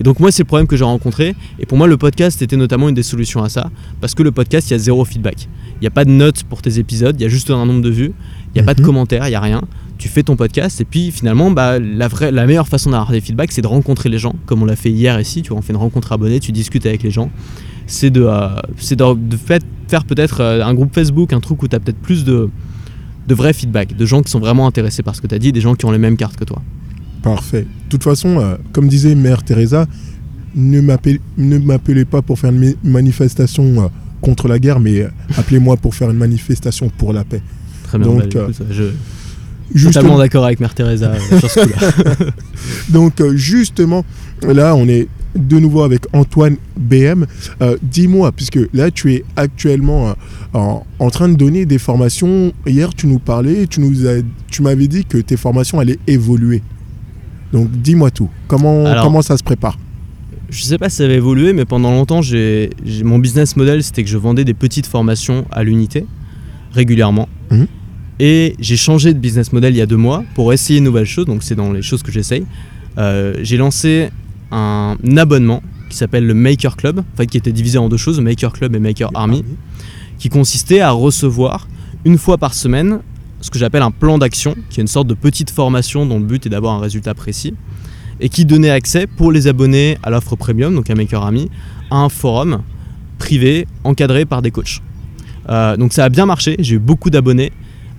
Et donc moi, c'est le problème que j'ai rencontré. Et pour moi, le podcast était notamment une des solutions à ça. Parce que le podcast, il y a zéro feedback. Il n'y a pas de notes pour tes épisodes, il y a juste un nombre de vues, il n'y a pas de Mhm. commentaires, il n'y a rien. Tu fais ton podcast et puis finalement, bah, la, vraie, la meilleure façon d'avoir des feedbacks, c'est de rencontrer les gens, comme on l'a fait hier ici. Tu vois, on fait une rencontre abonnée, tu discutes avec les gens. C'est de, euh, c'est de, de fait- faire peut-être euh, un groupe Facebook, un truc où tu as peut-être plus de, de vrais feedbacks, de gens qui sont vraiment intéressés par ce que tu as dit, des gens qui ont les mêmes cartes que toi. Parfait. De toute façon, euh, comme disait Mère Teresa, ne m'appelez pas pour faire une ma- manifestation euh, contre la guerre, mais euh, appelez-moi pour faire une manifestation pour la paix. Très bien. Donc, bah, euh, écoute, je totalement d'accord avec Mère Teresa euh, sur ce coup-là. Donc euh, justement, là on est de nouveau avec Antoine BM. Euh, Dis-moi, puisque là tu es actuellement euh, en, en train de donner des formations. Hier tu nous parlais, tu nous as- tu m'avais dit que tes formations allaient évoluer. Donc dis-moi tout. Comment, Alors- comment ça se prépare? Je sais pas si ça va évoluer, mais pendant longtemps, j'ai, mon business model, c'était que je vendais des petites formations à l'unité, régulièrement. Mhm. Et j'ai changé de business model il y a deux mois pour essayer de nouvelles choses, donc c'est dans les choses que j'essaye. Euh, j'ai lancé un abonnement qui s'appelle le Maker Club, enfin qui était divisé en deux choses, Maker Club et Maker Army, qui consistait à recevoir une fois par semaine ce que j'appelle un plan d'action, qui est une sorte de petite formation dont le but est d'avoir un résultat précis, et qui donnait accès pour les abonnés à l'offre premium, donc à Maker Army, à un forum privé encadré par des coachs. Euh, donc ça a bien marché, j'ai eu beaucoup d'abonnés,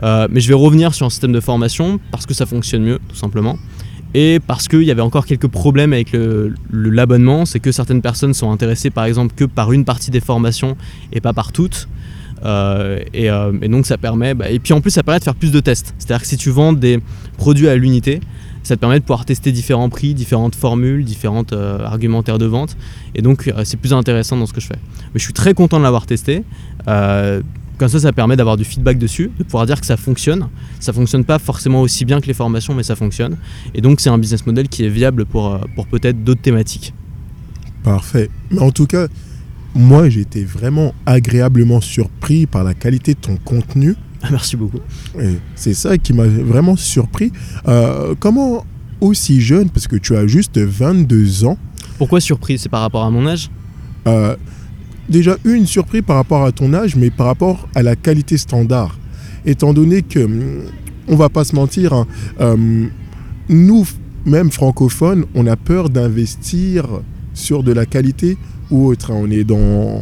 euh, mais je vais revenir sur un système de formation parce que ça fonctionne mieux, tout simplement. Et parce qu'il y avait encore quelques problèmes avec l'abonnement, c'est que certaines personnes sont intéressées par exemple que par une partie des formations et pas par toutes. Euh, et, euh, et donc ça permet, bah, et puis en plus ça permet de faire plus de tests. C'est-à-dire que si tu vends des produits à l'unité, ça te permet de pouvoir tester différents prix, différentes formules, différentes euh, argumentaires de vente. Et donc c'est plus intéressant dans ce que je fais. Mais je suis très content de l'avoir testé. Comme ça, ça permet d'avoir du feedback dessus, de pouvoir dire que ça fonctionne. Ça fonctionne pas forcément aussi bien que les formations, mais ça fonctionne. Et donc c'est un business model qui est viable pour, euh, pour peut-être d'autres thématiques. Parfait. Mais en tout cas, moi j'ai été vraiment agréablement surpris par la qualité de ton contenu. Merci beaucoup. C'est ça qui m'a vraiment surpris. Euh, comment aussi jeune, parce que tu as juste 22 ans, Pourquoi surprise? C'est par rapport à mon âge? Euh, déjà une surprise par rapport à ton âge, mais par rapport à la qualité standard. Étant donné que, hum, on va pas se mentir, hein, euh, nous, même francophones, on a peur d'investir sur de la qualité ou autre. hein. On est dans...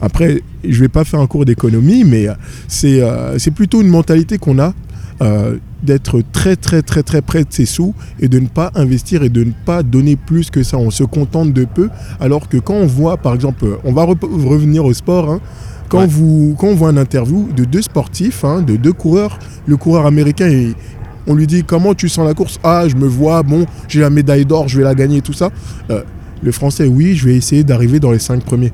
Après, je vais pas faire un cours d'économie, mais c'est euh, c'est plutôt une mentalité qu'on a euh, d'être très très très très près de ses sous et de ne pas investir et de ne pas donner plus que ça. On se contente de peu, alors que quand on voit, par exemple, on va revenir au sport, hein, quand, Ouais. vous, quand on voit un interview de deux sportifs, hein, de deux coureurs, le coureur américain, il- on lui dit comment tu sens la course? Ah, je me vois, bon, j'ai la médaille d'or, je vais la gagner, tout ça. Euh, le français, oui, je vais essayer d'arriver dans les cinq premiers.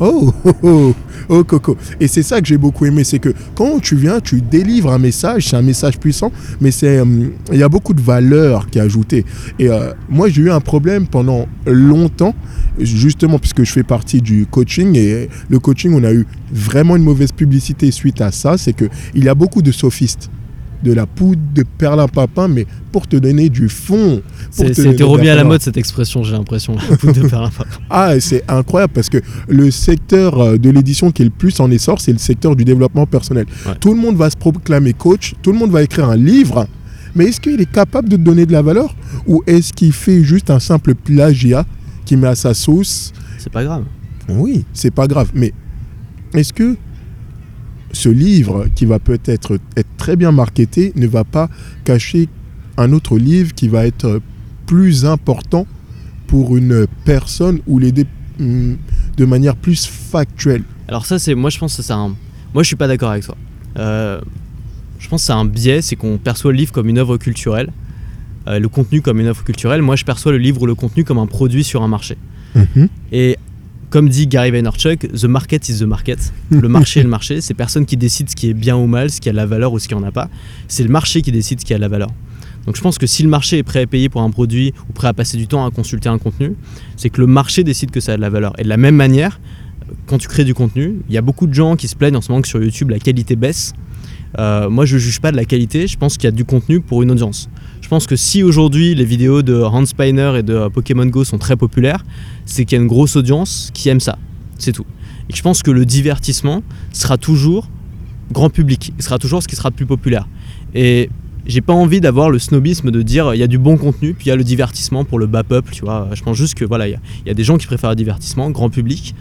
Oh, oh, oh, oh, Coco. Et c'est ça que j'ai beaucoup aimé, c'est que quand tu viens, tu délivres un message, c'est un message puissant, mais c'est hum, il y a beaucoup de valeur qui est ajoutée. Et euh, moi, j'ai eu un problème pendant longtemps, justement puisque je fais partie du coaching et le coaching, on a eu vraiment une mauvaise publicité suite à ça, c'est que il y a beaucoup de sophistes, de la poudre de perlimpinpin, mais pour te donner du fond. C'était remis à la mode cette expression, j'ai l'impression. La poudre de perlimpinpin. Ah, c'est incroyable parce que le secteur euh, de l'édition qui est le plus en essor, c'est le secteur du développement personnel. Ouais. Tout le monde va se proclamer coach, tout le monde va écrire un livre, mais est-ce qu'il est capable de te donner de la valeur? Ou est-ce qu'il fait juste un simple plagiat qui met à sa sauce? C'est pas grave. Oui, c'est pas grave, mais est-ce que ce livre qui va peut-être être très bien marketé ne va pas cacher un autre livre qui va être plus important pour une personne ou l'aider hum, de manière plus factuelle Alors ça, c'est moi je pense que c'est un. Moi je suis pas d'accord avec toi. Euh, je pense que c'est un biais, c'est qu'on perçoit le livre comme une œuvre culturelle, euh, le contenu comme une œuvre culturelle. Moi je perçois le livre ou le contenu comme un produit sur un marché. Et comme dit Gary Vaynerchuk, the market is the market. Le marché est le marché. C'est personne qui décide ce qui est bien ou mal, ce qui a de la valeur ou ce qui en a pas. C'est le marché qui décide ce qui a de la valeur. Donc je pense que si le marché est prêt à payer pour un produit ou prêt à passer du temps à consulter un contenu, c'est que le marché décide que ça a de la valeur. Et de la même manière, quand tu crées du contenu, il y a beaucoup de gens qui se plaignent en ce moment que sur YouTube la qualité baisse. Euh, moi je ne juge pas de la qualité, je pense qu'il y a du contenu pour une audience. Je pense que si aujourd'hui les vidéos de Hans Spiner et de Pokémon Go sont très populaires, c'est qu'il y a une grosse audience qui aime ça. C'est tout. Et je pense que le divertissement sera toujours grand public, il sera toujours ce qui sera le plus populaire. Et j'ai pas envie d'avoir le snobisme de dire il y a du bon contenu, puis il y a le divertissement pour le bas peuple, tu. Je pense juste que voilà, il y, a des gens qui préfèrent le divertissement, grand public.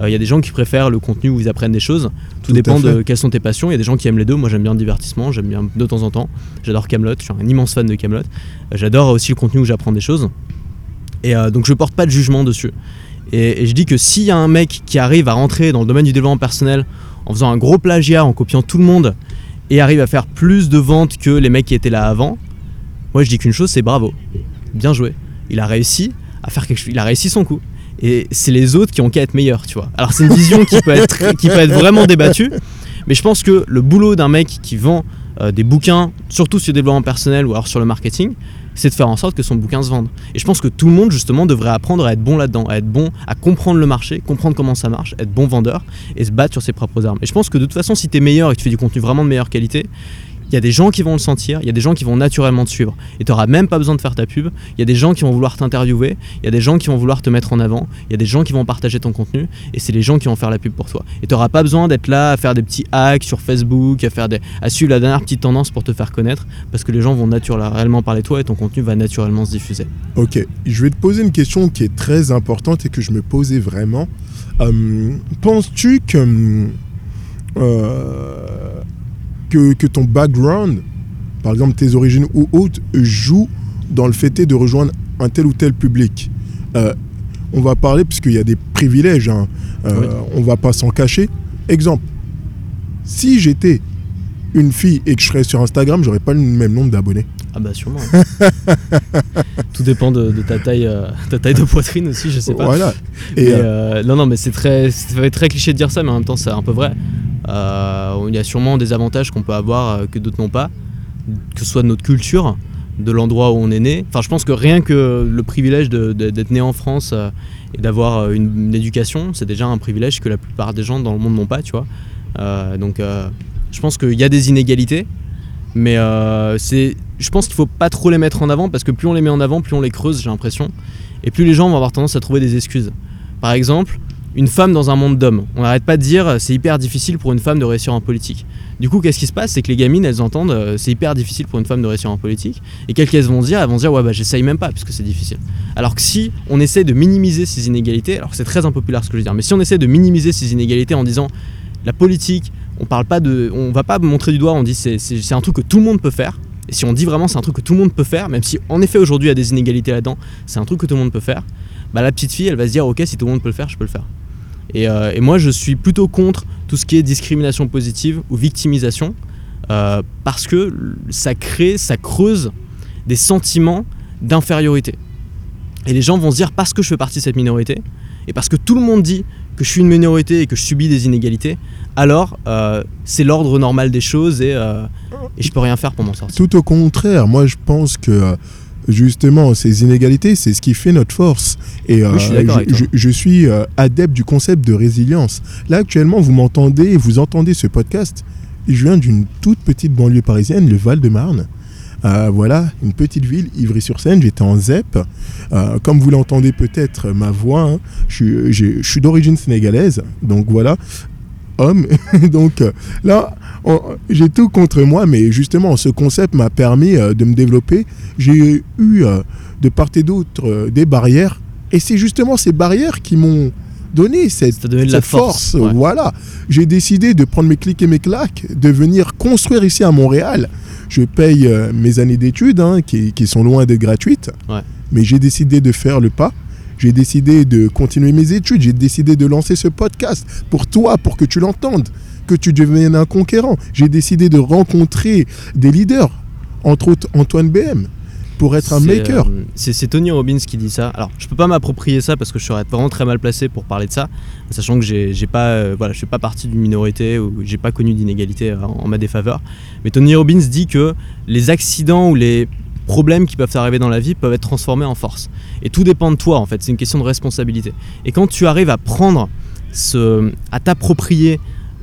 Euh, il y a des gens qui préfèrent le contenu où ils apprennent des choses. Tout, dépend de quelles sont tes passions. Il y a des gens qui aiment les deux. Moi, j'aime bien le divertissement, j'aime bien de temps en temps. J'adore Camelot, je suis un immense fan de Camelot. Euh, j'adore aussi le contenu où j'apprends des choses. Et euh, donc, je porte pas de jugement dessus. Et, et je dis que s'il y a un mec qui arrive à rentrer dans le domaine du développement personnel en faisant un gros plagiat, en copiant tout le monde et arrive à faire plus de ventes que les mecs qui étaient là avant, moi je dis qu'une chose, c'est bravo. Bien joué. Il a réussi à faire quelque chose. Il a réussi son coup. Et c'est les autres qui ont qu'à être meilleurs, tu vois. Alors c'est une vision qui peut être, qui peut être vraiment débattue, mais je pense que le boulot d'un mec qui vend euh, des bouquins, surtout sur le développement personnel ou alors sur le marketing, c'est de faire en sorte que son bouquin se vende. Et je pense que tout le monde justement devrait apprendre à être bon là-dedans, à être bon, à comprendre le marché, comprendre comment ça marche, être bon vendeur et se battre sur ses propres armes. Et je pense que de toute façon, si tu es meilleur et que tu fais du contenu vraiment de meilleure qualité, il y a des gens qui vont le sentir, il y a des gens qui vont naturellement te suivre. Et tu n'auras même pas besoin de faire ta pub. Il y a des gens qui vont vouloir t'interviewer, il y a des gens qui vont vouloir te mettre en avant, il y a des gens qui vont partager ton contenu, et c'est les gens qui vont faire la pub pour toi. Et tu n'auras pas besoin d'être là à faire des petits hacks sur Facebook, à, faire à suivre la dernière petite tendance pour te faire connaître, parce que les gens vont naturellement parler de toi et ton contenu va naturellement se diffuser. Ok, je vais te poser une question qui est très importante et que je me posais vraiment. Euh, penses-tu que... Euh, que, ton background, par exemple tes origines ou autres, jouent dans le fait de rejoindre un tel ou tel public. Euh, on va parler, puisqu'il y a des privilèges, hein, euh, on va pas s'en cacher. Exemple, si j'étais une fille et que je serais sur Instagram, j'aurais pas le même nombre d'abonnés. Ah bah sûrement. Tout dépend de, ta taille, euh, ta taille de poitrine aussi, je sais pas. Voilà. Et non non mais c'est très, très cliché de dire ça, mais en même temps c'est un peu vrai. Euh, il y a sûrement des avantages qu'on peut avoir euh, que d'autres n'ont pas, que ce soit de notre culture, de l'endroit où on est né. Enfin, je pense que rien que le privilège d'être né en France euh, et d'avoir une, éducation, c'est déjà un privilège que la plupart des gens dans le monde n'ont pas, tu vois. donc, je pense qu'il y a des inégalités, mais je pense qu'il faut pas trop les mettre en avant parce que plus on les met en avant, plus on les creuse, j'ai l'impression, et plus les gens vont avoir tendance à trouver des excuses. Par exemple, une femme dans un monde d'hommes. On n'arrête pas de dire euh, c'est hyper difficile pour une femme de réussir en politique. Du coup, qu'est-ce qui se passe? C'est que les gamines, elles entendent euh, c'est hyper difficile pour une femme de réussir en politique. Et qu'elles qu'elles vont dire Elles vont dire ouais, bah j'essaye même pas puisque c'est difficile. Alors que si on essaie de minimiser ces inégalités, alors c'est très impopulaire ce que je veux dire, mais si on essaie de minimiser ces inégalités en disant la politique, on parle pas de. On va pas montrer du doigt, on dit c'est, c'est un truc que tout le monde peut faire. Et si on dit vraiment c'est un truc que tout le monde peut faire, même si en effet aujourd'hui il y a des inégalités là-dedans, c'est un truc que tout le monde peut faire, bah la petite fille elle va se dire ok si tout le monde peut le faire, je peux le faire. Euh, et, moi, je suis plutôt contre tout ce qui est discrimination positive ou victimisation, euh, parce que ça crée, ça creuse des sentiments d'infériorité. Et les gens vont se dire, parce que je fais partie de cette minorité, et parce que tout le monde dit que je suis une minorité et que je subis des inégalités, alors euh, c'est l'ordre normal des choses et, et je peux rien faire pour m'en sortir. Tout au contraire, moi je pense que justement, ces inégalités, c'est ce qui fait notre force. Et euh, je, suis euh, adepte du concept de résilience. Là, actuellement, vous m'entendez, vous entendez ce podcast. Je viens d'une toute petite banlieue parisienne, le Val-de-Marne. Euh, voilà, une petite ville, Ivry-sur-Seine, j'étais en ZEP. comme vous l'entendez peut-être, ma voix, hein, je, je, suis d'origine sénégalaise, donc voilà, homme. donc là, j'ai tout contre moi, mais justement, ce concept m'a permis euh, de me développer. J'ai eu euh, de part et d'autre euh, des barrières, et c'est justement ces barrières qui m'ont donné cette, force. Voilà. J'ai décidé de prendre mes clics et mes claques, de venir construire ici à Montréal. Je paye mes années d'études, hein, qui, sont loin d'être gratuites, mais j'ai décidé de faire le pas. J'ai décidé de continuer mes études. J'ai décidé de lancer ce podcast pour toi, pour que tu l'entendes que tu deviennes un conquérant. J'ai décidé de rencontrer des leaders, entre autres Antoine BM, pour être un maker. euh, c'est Tony Robbins qui dit ça. Alors, je peux pas m'approprier ça parce que je serais vraiment très mal placé pour parler de ça, sachant que j'ai pas, euh, voilà, je fais pas partie d'une minorité ou j'ai pas connu d'inégalité euh, en, en ma défaveur. Mais Tony Robbins dit que les accidents ou les problèmes qui peuvent arriver dans la vie peuvent être transformés en force. Et tout dépend de toi en fait. C'est une question de responsabilité. Et quand tu arrives à prendre ce, à t'approprier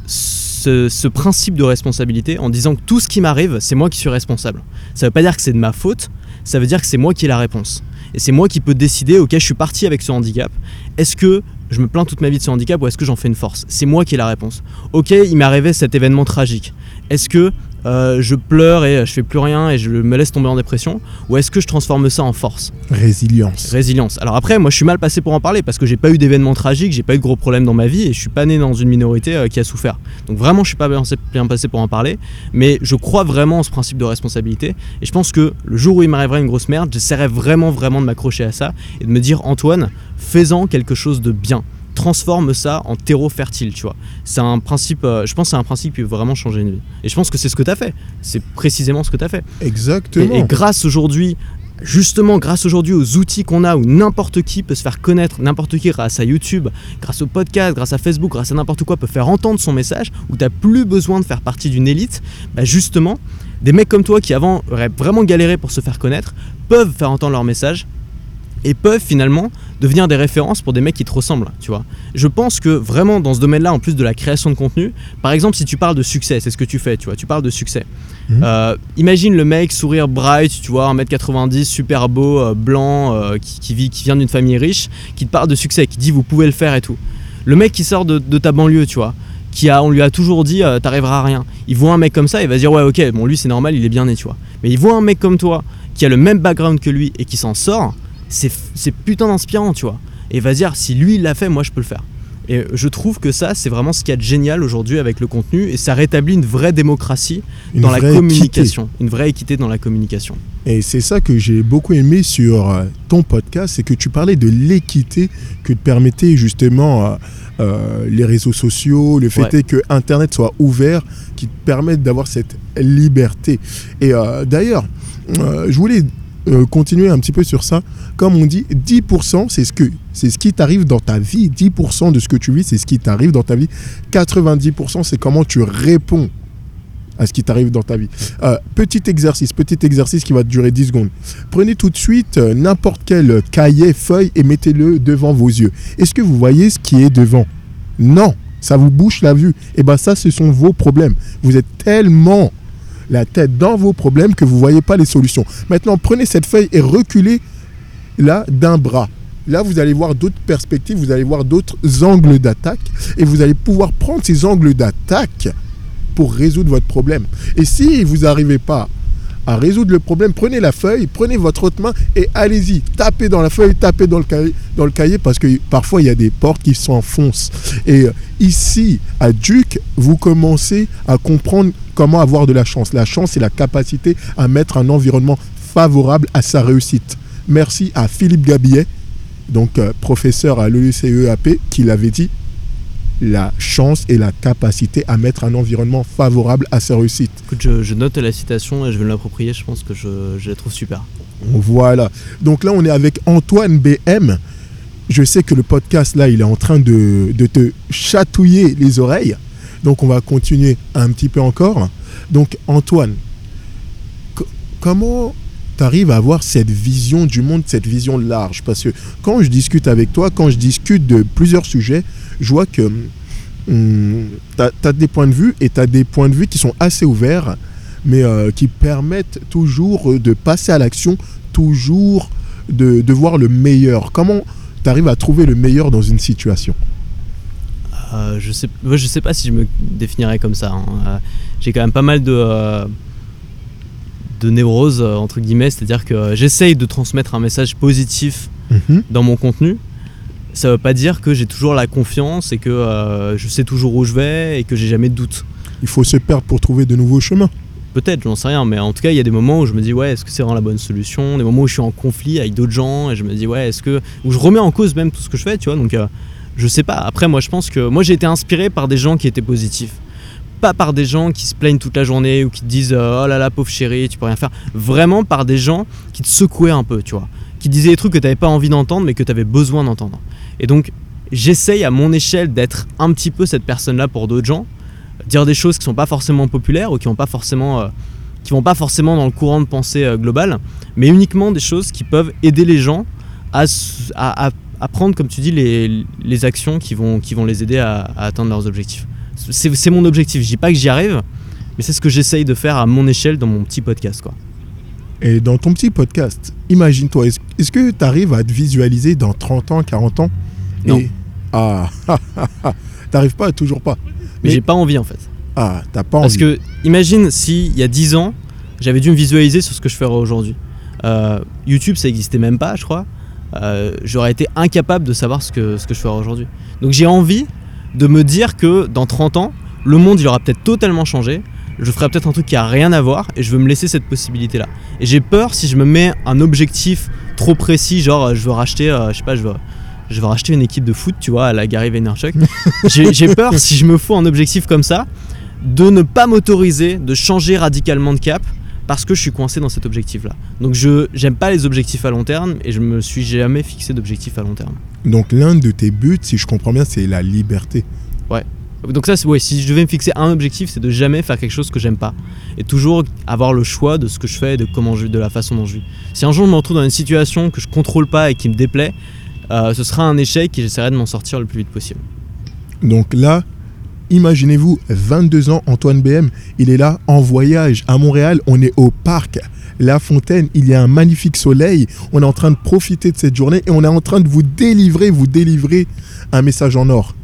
ce, principe de responsabilité en disant que tout ce qui m'arrive, c'est moi qui suis responsable. Ça veut pas dire que c'est de ma faute, ça veut dire que c'est moi qui ai la réponse. Et c'est moi qui peux décider, ok, je suis parti avec ce handicap, est-ce que je me plains toute ma vie de ce handicap ou est-ce que j'en fais une force? C'est moi qui ai la réponse. Ok, il m'est arrivé cet événement tragique. Est-ce que euh, je pleure et je fais plus rien et je me laisse tomber en dépression Ou est-ce que je transforme ça en force? Résilience. Résilience. Alors après, moi je suis mal passé pour en parler parce que j'ai pas eu d'événements tragiques, j'ai pas eu de gros problèmes dans ma vie et je suis pas né dans une minorité euh, qui a souffert. Donc vraiment, je suis pas bien, passé pour en parler, mais je crois vraiment en ce principe de responsabilité et je pense que le jour où il m'arriverait une grosse merde, j'essaierai vraiment, vraiment de m'accrocher à ça et de me dire Antoine, fais-en quelque chose de bien. Transforme ça en terreau fertile, tu vois. C'est un principe, euh, je pense que c'est un principe qui peut vraiment changer une vie. Et je pense que c'est ce que tu as fait. C'est précisément ce que tu as fait. Et, Exactement. et grâce aujourd'hui, justement grâce aujourd'hui aux outils qu'on a où n'importe qui peut se faire connaître, n'importe qui grâce à YouTube, grâce au podcast, grâce à Facebook, grâce à n'importe quoi peut faire entendre son message, où tu n'as plus besoin de faire partie d'une élite, bah justement, des mecs comme toi qui avant auraient vraiment galéré pour se faire connaître, peuvent faire entendre leur message et peuvent finalement devenir des références pour des mecs qui te ressemblent, tu vois. Je pense que vraiment dans ce domaine-là, en plus de la création de contenu, par exemple si tu parles de succès, c'est ce que tu fais, tu vois, tu parles de succès. Mhm. Euh, imagine le mec sourire bright, tu vois, 1m90, super beau, euh, blanc, euh, qui, qui vit, qui vient d'une famille riche, qui te parle de succès, qui dit vous pouvez le faire et tout. Le mec qui sort de, de ta banlieue, tu vois, qui a, on lui a toujours dit euh, t'arriveras à rien. Il voit un mec comme ça, il va se dire ouais ok, bon lui c'est normal, il est bien né, tu vois. Mais il voit un mec comme toi qui a le même background que lui et qui s'en sort, c'est putain d'inspirant, tu vois. Et il va se dire si lui il l'a fait, moi je peux le faire. Et je trouve que ça, c'est vraiment ce qu'il y a de génial aujourd'hui avec le contenu et ça rétablit une vraie démocratie Une dans la communication, une vraie équité dans la communication. Et c'est ça que j'ai beaucoup aimé sur euh, ton podcast, c'est que tu parlais de l'équité que te permettaient justement euh, euh, les réseaux sociaux, le fait Ouais. est que Internet soit ouvert, qui te permettent d'avoir cette liberté. Et euh, d'ailleurs, euh, je voulais euh, continuer un petit peu sur ça. Comme on dit, 10% c'est ce que c'est ce qui t'arrive dans ta vie. 10% de ce que tu vis, c'est ce qui t'arrive dans ta vie. 90% c'est comment tu réponds à ce qui t'arrive dans ta vie. Euh, petit exercice, petit exercice qui va durer 10 secondes. Prenez tout de suite euh, n'importe quel cahier, feuille et mettez-le devant vos yeux. Est-ce que vous voyez ce qui est devant? Non, ça vous bouche la vue. Et bien ça, ce sont vos problèmes. Vous êtes tellement la tête dans vos problèmes que vous ne voyez pas les solutions. Maintenant, prenez cette feuille et reculez là d'un bras. Là, vous allez voir d'autres perspectives, vous allez voir d'autres angles d'attaque et vous allez pouvoir prendre ces angles d'attaque pour résoudre votre problème. Et si vous n'arrivez pas à résoudre le problème, prenez la feuille, prenez votre autre main et allez-y. Tapez dans la feuille, tapez dans le cahier, dans le cahier parce que parfois il y a des portes qui s'enfoncent. Et euh, ici, à Duke, vous commencez à comprendre comment avoir de la chance. La chance, c'est la capacité à mettre un environnement favorable à sa réussite. Merci à Philippe Gabillet, donc euh, professeur à l'ECEAP, qui l'avait dit la chance et la capacité à mettre un environnement favorable à sa réussite. Écoute, je, je note la citation et je vais l'approprier, je pense que je, je la trouve super. Voilà. Donc là, on est avec Antoine BM. Je sais que le podcast, là, il est en train de, de te chatouiller les oreilles. Donc on va continuer un petit peu encore. Donc Antoine, co- comment tu arrives à avoir cette vision du monde, cette vision large? Parce que quand je discute avec toi, quand je discute de plusieurs sujets, je vois que tu as, des points de vue et tu as des points de vue qui sont assez ouverts, mais euh, qui permettent toujours de passer à l'action, toujours de, de voir le meilleur. Comment tu arrives à trouver le meilleur dans une situation? Euh, je sais, ouais, je sais pas si je me définirais comme ça. hein. Euh, J'ai quand même pas mal de, euh, de névroses, euh, entre guillemets, c'est-à-dire que j'essaye de transmettre un message positif Mhm. dans mon contenu. Ça veut pas dire que j'ai toujours la confiance et que je sais toujours où je vais et que j'ai jamais de doute. Il faut se perdre pour trouver de nouveaux chemins. Peut-être, j'en sais rien, mais en tout cas, il y a des moments où je me dis, ouais, est-ce que c'est vraiment la bonne solution? Des moments où je suis en conflit avec d'autres gens et je me dis, ouais, est-ce que. où je remets en cause même tout ce que je fais, tu vois? Donc, je sais pas. Après, moi, je pense que. Moi, j'ai été inspiré par des gens qui étaient positifs. pas par des gens qui se plaignent toute la journée ou qui te disent euh, oh là là pauvre chérie tu peux rien faire vraiment par des gens qui te secouaient un peu tu vois qui disaient des trucs que tu n'avais pas envie d'entendre mais que tu avais besoin d'entendre et donc j'essaye à mon échelle d'être un petit peu cette personne là pour d'autres gens dire des choses qui sont pas forcément populaires ou qui forcément euh, vont pas forcément dans le courant de pensée euh, global mais uniquement des choses qui peuvent aider les gens à, prendre comme tu dis les, les, actions qui vont, qui vont les aider à, à atteindre leurs objectifs c'est mon objectif. Je dis pas que j'y arrive, mais c'est ce que j'essaye de faire à mon échelle dans mon petit podcast. Quoi. Et dans ton petit podcast, imagine-toi, est-ce que tu arrives à te visualiser dans 30 ans, 40 ans? Non. Ah, t'arrives pas, toujours pas. Mais, j'ai pas envie en fait. Ah, t'as pas envie. Parce que, imagine si il y a 10 ans, j'avais dû me visualiser sur ce que je ferais aujourd'hui. Euh, YouTube, ça existait même pas, je crois. Euh, j'aurais été incapable de savoir ce que, ce que je ferais aujourd'hui. Donc j'ai envie de me dire que dans 30 ans, le monde il aura peut-être totalement changé. Je ferai peut-être un truc qui a rien à voir et je veux me laisser cette possibilité là. Et j'ai peur si je me mets un objectif trop précis, genre je veux racheter, euh, je sais pas, je veux, je veux racheter une équipe de foot, tu vois, à la Gary Vaynerchuk. j'ai peur si je me fous un objectif comme ça, de ne pas m'autoriser, de changer radicalement de cap parce que je suis coincé dans cet objectif là. Donc je j'aime pas les objectifs à long terme et je me suis jamais fixé d'objectif à long terme. Donc l'un de tes buts, si je comprends bien, c'est la liberté. Ouais. Donc ça, ouais, si je devais me fixer un objectif, c'est de jamais faire quelque chose que j'aime pas. Et toujours avoir le choix de ce que je fais et de, comment je, de la façon dont je vis. Si un jour je me retrouve dans une situation que je contrôle pas et qui me déplaît, euh, ce sera un échec et j'essaierai de m'en sortir le plus vite possible. Donc là, imaginez-vous, 22 ans, Antoine BM, il est là en voyage à Montréal, on est au parc la Fontaine, il y a un magnifique soleil. On est en train de profiter de cette journée et on est en train de vous délivrer, vous délivrer un message en or.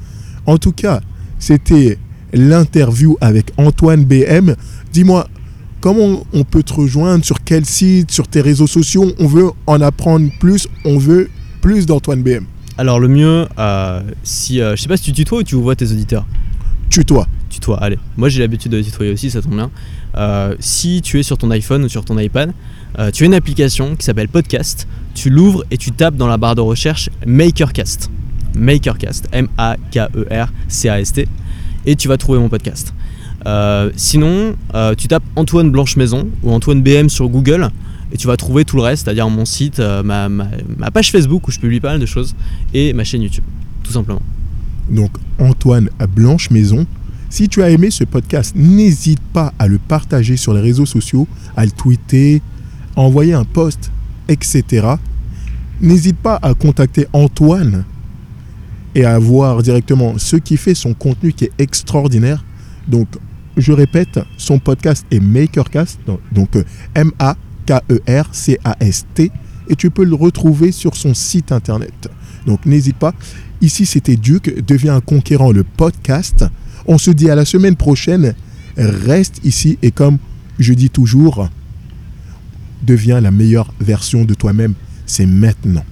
En tout cas, c'était l'interview avec Antoine BM. Dis-moi, comment on peut te rejoindre Sur quel site Sur tes réseaux sociaux On veut en apprendre plus. On veut plus d'Antoine BM. Alors le mieux, euh, si euh, je sais pas si tu tutoies ou tu vois tes auditeurs. Tutoie. Tutoie, allez. Moi j'ai l'habitude de tutoyer aussi, ça tombe bien. Euh, si tu es sur ton iPhone ou sur ton iPad, euh, tu as une application qui s'appelle Podcast. Tu l'ouvres et tu tapes dans la barre de recherche Makercast. Makercast, M-A-K-E-R-C-A-S-T. Et tu vas trouver mon podcast. Euh, sinon, tu tapes Antoine Blanche Maison ou Antoine BM sur Google et tu vas trouver tout le reste, c'est-à-dire mon site, ma, ma, page Facebook où je publie pas mal de choses et ma chaîne YouTube, tout simplement. Donc Antoine Blanche Maison, si tu as aimé ce podcast, n'hésite pas à le partager sur les réseaux sociaux, à le tweeter, à envoyer un post, etc. N'hésite pas à contacter Antoine et à voir directement ce qui fait son contenu qui est extraordinaire. Donc, je répète, son podcast est Makercast, donc M-A-K-E-R-C-A-S-T, et tu peux le retrouver sur son site internet. Donc, n'hésite pas. Ici, c'était Duke, devient un conquérant le podcast. On se dit à la semaine prochaine. Reste ici et comme je dis toujours, deviens la meilleure version de toi-même. C'est maintenant.